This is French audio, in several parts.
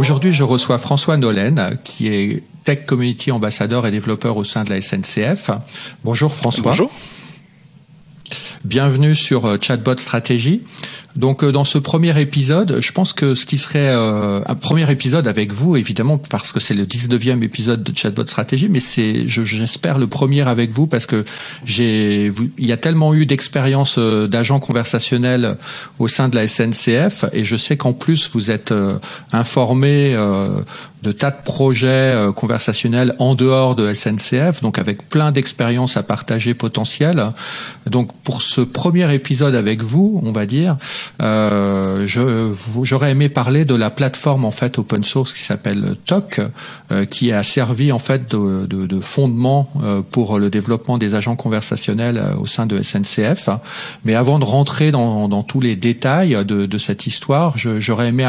Aujourd'hui, je reçois François Nollen, qui est Tech Community Ambassadeur et développeur au sein de la SNCF. Bonjour François. Bonjour. Bienvenue sur euh, Chatbot Stratégie. Donc euh, dans ce premier épisode, je pense que ce qui serait euh, un premier épisode avec vous, évidemment, parce que c'est le 19e épisode de Chatbot Stratégie, mais c'est, j'espère, le premier avec vous parce que j'ai, il y a tellement eu d'expérience d'agents conversationnels au sein de la SNCF et je sais qu'en plus vous êtes informé de tas de projets conversationnels en dehors de SNCF, donc avec plein d'expériences à partager potentielles. Donc pour ce premier épisode avec vous, on va dire, euh, j'aurais aimé parler de la plateforme en fait open source qui s'appelle TOC, euh, qui a servi en fait de, de, de fondement euh, pour le développement des agents conversationnels euh, au sein de SNCF. Mais avant de rentrer dans, dans tous les détails de, de cette histoire, j'aurais aimé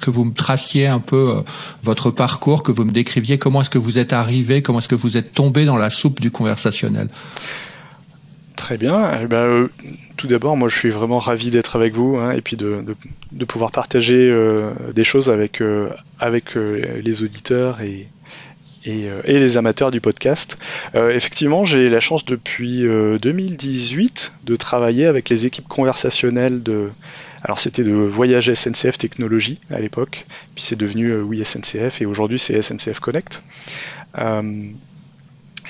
que vous me traciez un peu euh, votre parcours, que vous me décriviez comment est-ce que vous êtes arrivé, comment est-ce que vous êtes tombé dans la soupe du conversationnel? Très bien. Eh ben, euh, tout d'abord, moi, je suis vraiment ravi d'être avec vous hein, et puis de, pouvoir partager euh, des choses avec, euh, avec les auditeurs et, et, et, les amateurs du podcast. effectivement, j'ai la chance depuis 2018 de travailler avec les équipes conversationnelles de. Alors, c'était de Voyage SNCF Technologie à l'époque, puis c'est devenu Oui SNCF et aujourd'hui c'est SNCF Connect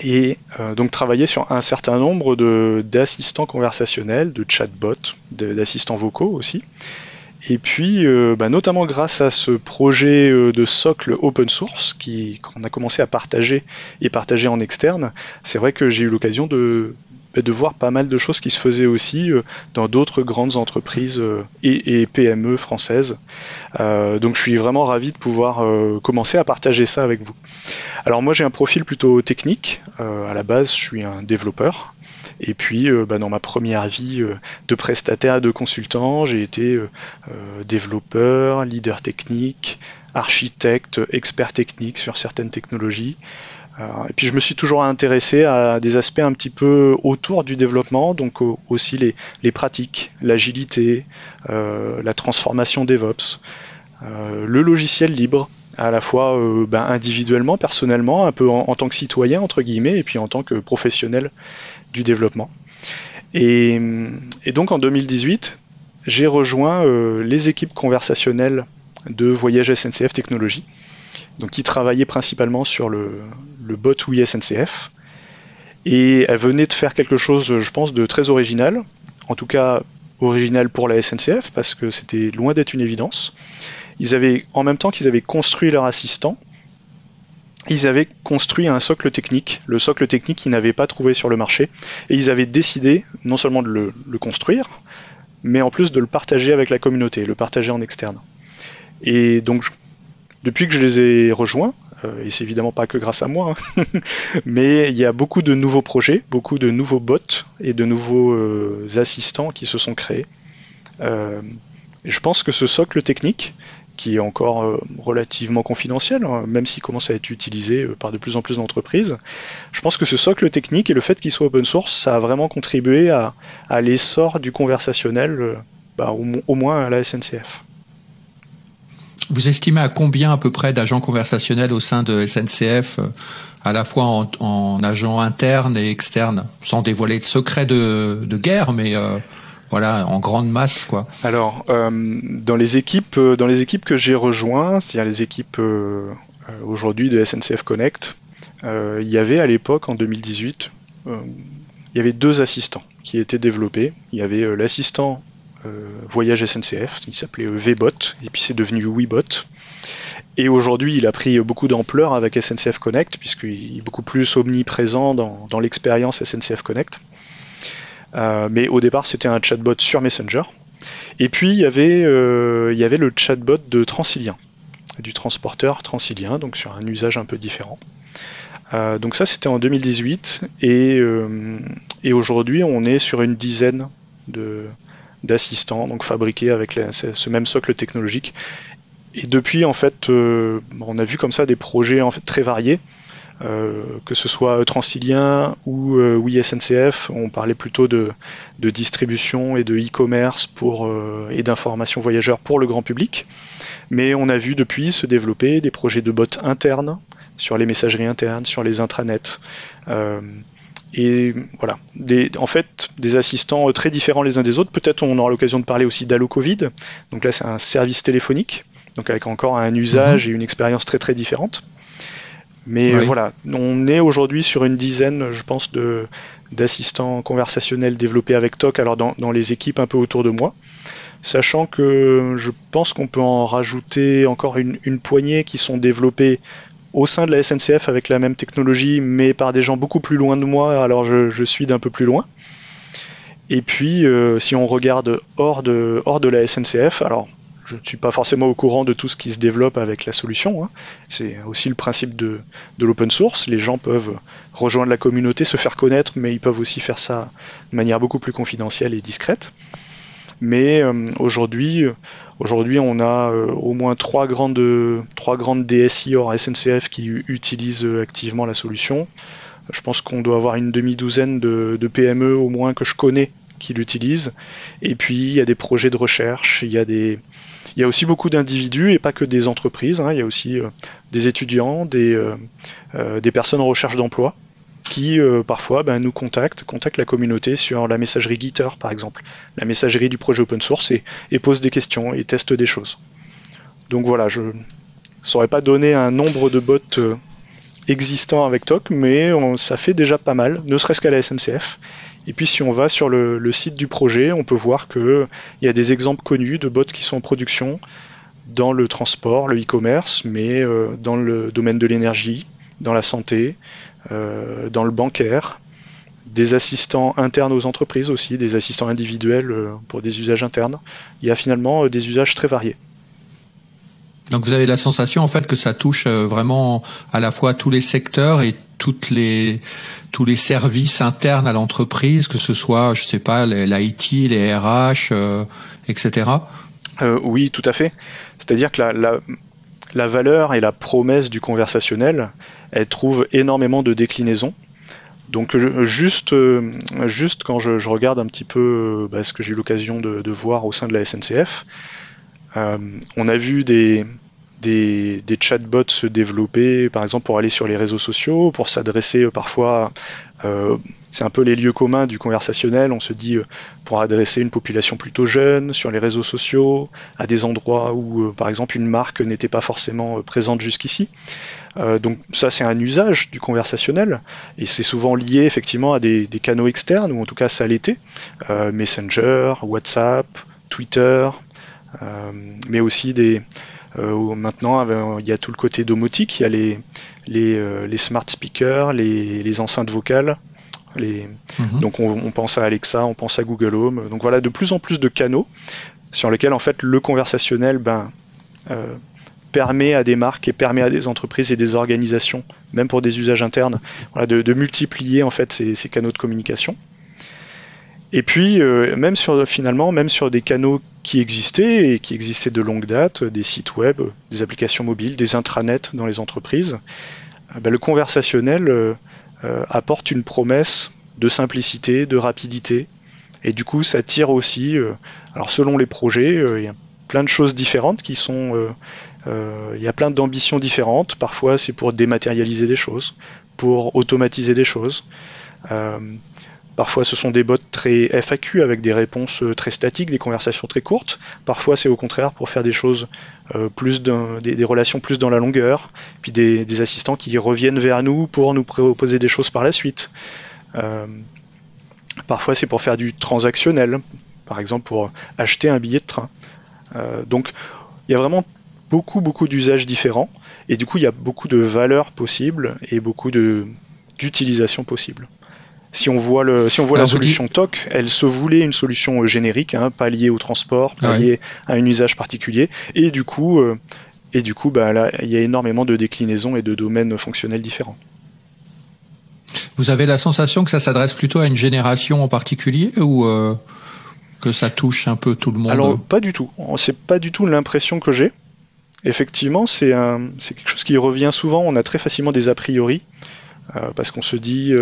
et euh, donc travailler sur un certain nombre d'assistants conversationnels, de chatbots, d'assistants vocaux aussi. Et puis, euh, bah, notamment grâce à ce projet euh, de socle open source qu'on a commencé à partager et partager en externe, c'est vrai que j'ai eu l'occasion de de voir pas mal de choses qui se faisaient aussi euh, dans d'autres grandes entreprises et, PME françaises. Donc je suis vraiment ravi de pouvoir commencer à partager ça avec vous. Alors moi j'ai un profil plutôt technique. à la base je suis un développeur. Et puis, bah, dans ma première vie de prestataire, de consultant, j'ai été développeur, leader technique, architecte, expert technique sur certaines technologies. Euh, et puis je me suis toujours intéressé à des aspects un petit peu autour du développement, donc aussi les, pratiques, l'agilité, euh, la transformation DevOps, euh, le logiciel libre, à la fois ben, individuellement, personnellement, un peu en, tant que citoyen, entre guillemets, et puis en tant que professionnel du développement. Et, et donc en 2018, j'ai rejoint les équipes conversationnelles de Voyage SNCF Technologies, donc qui travaillait principalement sur le, bot Oui SNCF. Et elle venait de faire quelque chose, je pense, de très original, en tout cas original pour la SNCF, parce que c'était loin d'être une évidence. Ils avaient, en même temps qu'ils avaient construit leur assistant, ils avaient construit un socle technique, le socle technique qu'ils n'avaient pas trouvé sur le marché, et ils avaient décidé non seulement de le, construire, mais en plus de le partager avec la communauté, le partager en externe. Et donc depuis que je les ai rejoints, euh, et c'est évidemment pas que grâce à moi, hein, mais il y a beaucoup de nouveaux projets, beaucoup de nouveaux bots et de nouveaux euh, assistants qui se sont créés. Euh, je pense que ce socle technique, qui est encore relativement confidentiel, hein, même s'il commence à être utilisé par de plus en plus d'entreprises, je pense que ce socle technique et le fait qu'il soit open source, ça a vraiment contribué à, l'essor du conversationnel, bah, au moins à la SNCF. Vous estimez à combien à peu près d'agents conversationnels au sein de SNCF, euh, à la fois en, en agents internes et externes, sans dévoiler de secrets de, guerre, mais euh, voilà, en grande masse, quoi. Alors, euh, dans les équipes, dans les équipes que j'ai rejoints, c'est-à-dire les équipes aujourd'hui de SNCF Connect, il y avait à l'époque, en 2018, il y avait deux assistants qui étaient développés. Il y avait l'assistant euh, voyage SNCF, qui s'appelait euh, VBot, et puis c'est devenu WeBot. Et aujourd'hui, il a pris beaucoup d'ampleur avec SNCF Connect, puisqu'il est beaucoup plus omniprésent dans, l'expérience SNCF Connect. Euh, mais au départ, c'était un chatbot sur Messenger. Et puis, il y avait, il y avait le chatbot de Transilien, du transporteur Transilien, donc sur un usage un peu différent. donc ça, c'était en 2018. Et, aujourd'hui, on est sur une dizaine d'assistants, donc fabriqués avec ce même socle technologique. Et depuis, en fait, euh, on a vu comme ça des projets très variés, euh, que ce soit Transilien ou euh, oui SNCF. On parlait plutôt de, distribution et de e-commerce pour et d'information voyageurs pour le grand public. Mais on a vu depuis se développer des projets de bots internes sur les messageries internes, sur les intranets. Euh, et voilà, en fait, des assistants très différents les uns des autres. Peut-être on aura l'occasion de parler aussi d'Allo Covid. Donc là, c'est un service téléphonique, donc avec encore un usage mhm. et une expérience très très différente. Mais voilà, on est aujourd'hui sur une dizaine, je pense, de, d'assistants conversationnels développés avec TOC, alors dans, les équipes un peu autour de moi. Sachant que je pense qu'on peut en rajouter encore une, poignée qui sont développés au sein de la SNCF avec la même technologie, mais par des gens beaucoup plus loin de moi, alors je, suis d'un peu plus loin. Et puis, euh, si on regarde hors de, hors de la SNCF, alors je ne suis pas forcément au courant de tout ce qui se développe avec la solution. Hein. C'est aussi le principe de, l'open source. Les gens peuvent rejoindre la communauté, se faire connaître, mais ils peuvent aussi faire ça de manière beaucoup plus confidentielle et discrète. Mais euh, aujourd'hui, aujourd'hui, on a euh, au moins trois grandes, trois grandes DSI hors SNCF qui utilisent activement la solution. Je pense qu'on doit avoir une demi-douzaine de, de PME au moins que je connais qui l'utilisent. Et puis, il y a des projets de recherche, il y a des, il y a aussi beaucoup d'individus et pas que des entreprises. Hein. Il y a aussi euh, des étudiants, des, euh, euh, des personnes en recherche d'emploi qui parfois ben, nous contactent, contactent la communauté sur la messagerie Gitter par exemple, la messagerie du projet open source et, et posent des questions et testent des choses. Donc voilà, je ne saurais pas donner un nombre de bots existants avec TOC, mais ça fait déjà pas mal, ne serait-ce qu'à la SNCF. Et puis si on va sur le, site du projet, on peut voir qu'il y a des exemples connus de bots qui sont en production dans le transport, le e-commerce, mais euh, dans le domaine de l'énergie, dans la santé, euh, dans le bancaire, des assistants internes aux entreprises aussi, des assistants individuels euh, pour des usages internes. Il y a finalement des usages très variés. Donc vous avez la sensation en fait que ça touche vraiment à la fois tous les secteurs et toutes les tous les services internes à l'entreprise, que ce soit, je sais pas, l'IT, les RH, etc. Euh, oui, tout à fait. C'est-à-dire que la, la, valeur et la promesse du conversationnel, elle trouve énormément de déclinaisons. Donc juste, euh, juste quand je, regarde un petit peu bah, ce que j'ai eu l'occasion de, voir au sein de la SNCF, euh, on a vu des, des, chatbots se développer, par exemple pour aller sur les réseaux sociaux, pour s'adresser euh, parfois, euh, c'est un peu les lieux communs du conversationnel, on se dit euh, pour adresser une population plutôt jeune sur les réseaux sociaux, à des endroits où par exemple une marque n'était pas forcément présente jusqu'ici. donc ça c'est un usage du conversationnel. Et c'est souvent lié effectivement à des, des, canaux externes, ou en tout cas ça l'était, Messenger, WhatsApp, Twitter, mais aussi des euh, maintenant, il y a tout le côté domotique, il y a les, les, euh, smart speakers, les, enceintes vocales. Les... Mhm. Donc on, pense à Alexa, on pense à Google Home. Donc voilà, de plus en plus de canaux sur lesquels en fait le conversationnel ben, euh, permet à des marques et permet à des entreprises et des organisations, même pour des usages internes, de, multiplier en fait ces canaux de communication. Et puis, euh, même sur, finalement, même sur des canaux qui existaient et qui existaient de longue date, des sites web, des applications mobiles, des intranets dans les entreprises, euh, ben, le conversationnel euh, apporte une promesse de simplicité, de rapidité. Et du coup, ça tire aussi, alors selon les projets, il y a plein de choses différentes qui sont... il y a plein d'ambitions différentes. Parfois, c'est pour dématérialiser des choses, pour automatiser des choses. Parfois, ce sont des bots très FAQ avec des réponses euh, très statiques, des conversations très courtes. Parfois, c'est au contraire pour faire des choses euh, plus des, relations plus dans la longueur, puis des, assistants qui reviennent vers nous pour nous proposer des choses par la suite. Euh, parfois, c'est pour faire du transactionnel, par exemple pour acheter un billet de train. donc, il y a vraiment beaucoup, beaucoup d'usages différents, et du coup, il y a beaucoup de valeurs possibles et beaucoup d'utilisations possibles si on voit, le, si on voit la solution TOC, elle se voulait une solution euh, générique, hein, pas liée au transport, pas liée à un usage particulier, et du coup, euh, et du coup, bah, là, il y a énormément de déclinaisons et de domaines fonctionnels différents. Vous avez la sensation que ça s'adresse plutôt à une génération en particulier ou euh, que ça touche un peu tout le monde Alors pas du tout. C'est pas du tout l'impression que j'ai. Effectivement, c'est quelque chose qui revient souvent. On a très facilement des a priori parce qu'on se dit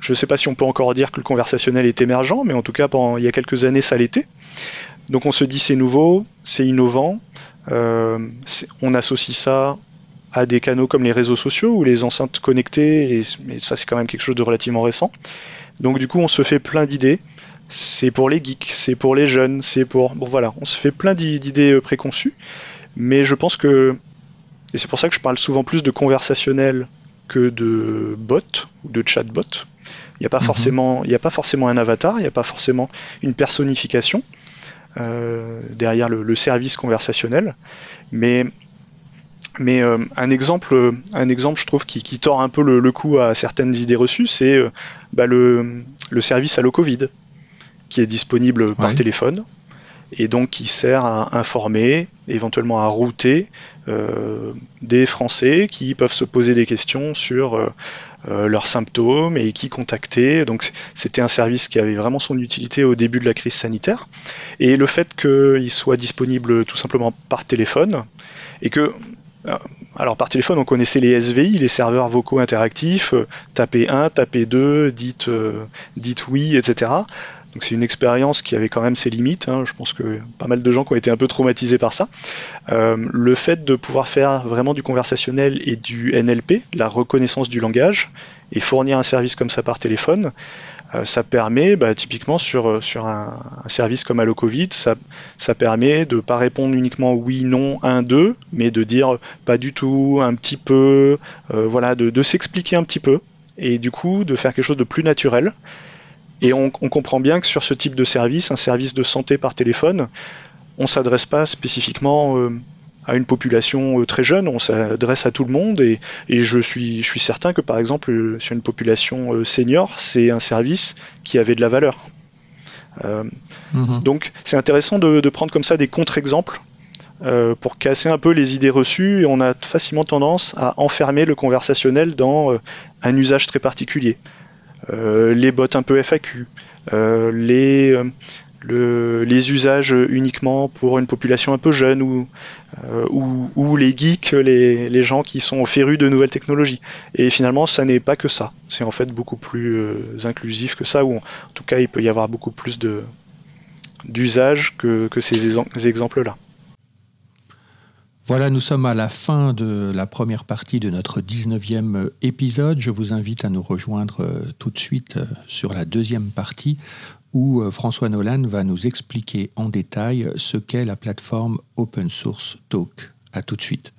je ne sais pas si on peut encore dire que le conversationnel est émergent, mais en tout cas, il y a quelques années, ça l'était. donc on se dit c'est nouveau, c'est innovant, on associe ça à des canaux comme les réseaux sociaux ou les enceintes connectées, et, ça c'est quand même quelque chose de relativement récent. Donc du coup on se fait plein d'idées. C'est pour les geeks, c'est pour les jeunes, c'est pour... Bon voilà, on se fait plein d'idées préconçues, mais je pense que... Et c'est pour ça que je parle souvent plus de conversationnel que de bot ou de chatbot. Il n'y a, pas mhm. forcément, a pas forcément un avatar, il n'y a pas forcément une personnification euh, derrière le, service conversationnel. Mais, mais euh, un, exemple, un exemple, je trouve, qui, tord un peu le, coup à certaines idées reçues, c'est euh, bah, le, le, service Allo Covid, qui est disponible par téléphone et donc qui sert à informer, éventuellement à router euh, des Français qui peuvent se poser des questions sur euh, euh, leurs symptômes et qui contacter. Donc c'était un service qui avait vraiment son utilité au début de la crise sanitaire. Et le fait qu'il soit disponible tout simplement par téléphone et que alors par téléphone, on connaissait les SVI, les serveurs vocaux interactifs, tapez 1, tapez 2, dites, dites oui, etc. C'est une expérience qui avait quand même ses limites. Hein. Je pense que pas mal de gens qui ont été un peu traumatisés par ça. Euh, le fait de pouvoir faire vraiment du conversationnel et du NLP, la reconnaissance du langage, et fournir un service comme ça par téléphone, euh, ça permet, bah, typiquement sur, sur un, service comme Allo Covid, ça, permet de ne pas répondre uniquement oui, non, un, deux, mais de dire pas du tout, un petit peu, euh, voilà, de s'expliquer un petit peu, et du coup de faire quelque chose de plus naturel. Et on, comprend bien que sur ce type de service, un service de santé par téléphone, on ne s'adresse pas spécifiquement euh, à une population euh, très jeune, on s'adresse à tout le monde et, je, suis, je suis certain que par exemple euh, sur une population senior, c'est un service qui avait de la valeur. Mhm. Donc c'est intéressant de, de, prendre comme ça des contre-exemples pour casser un peu les idées reçues et on a facilement tendance à enfermer le conversationnel dans un usage très particulier. Euh, les bots un peu FAQ, euh, les, euh, les usages uniquement pour une population un peu jeune ou, les geeks, les, gens qui sont férus de nouvelles technologies. Et finalement, ça n'est pas que ça. C'est en fait beaucoup plus inclusif que ça, ou en tout cas, il peut y avoir beaucoup plus d'usages que, que ces exemples-là. Voilà, nous sommes à la fin de la première partie de notre 19e épisode. Je vous invite à nous rejoindre euh, tout de suite euh, sur la deuxième partie où euh, François Nolan va nous expliquer en détail ce qu'est la plateforme Open Source Talk. À tout de suite.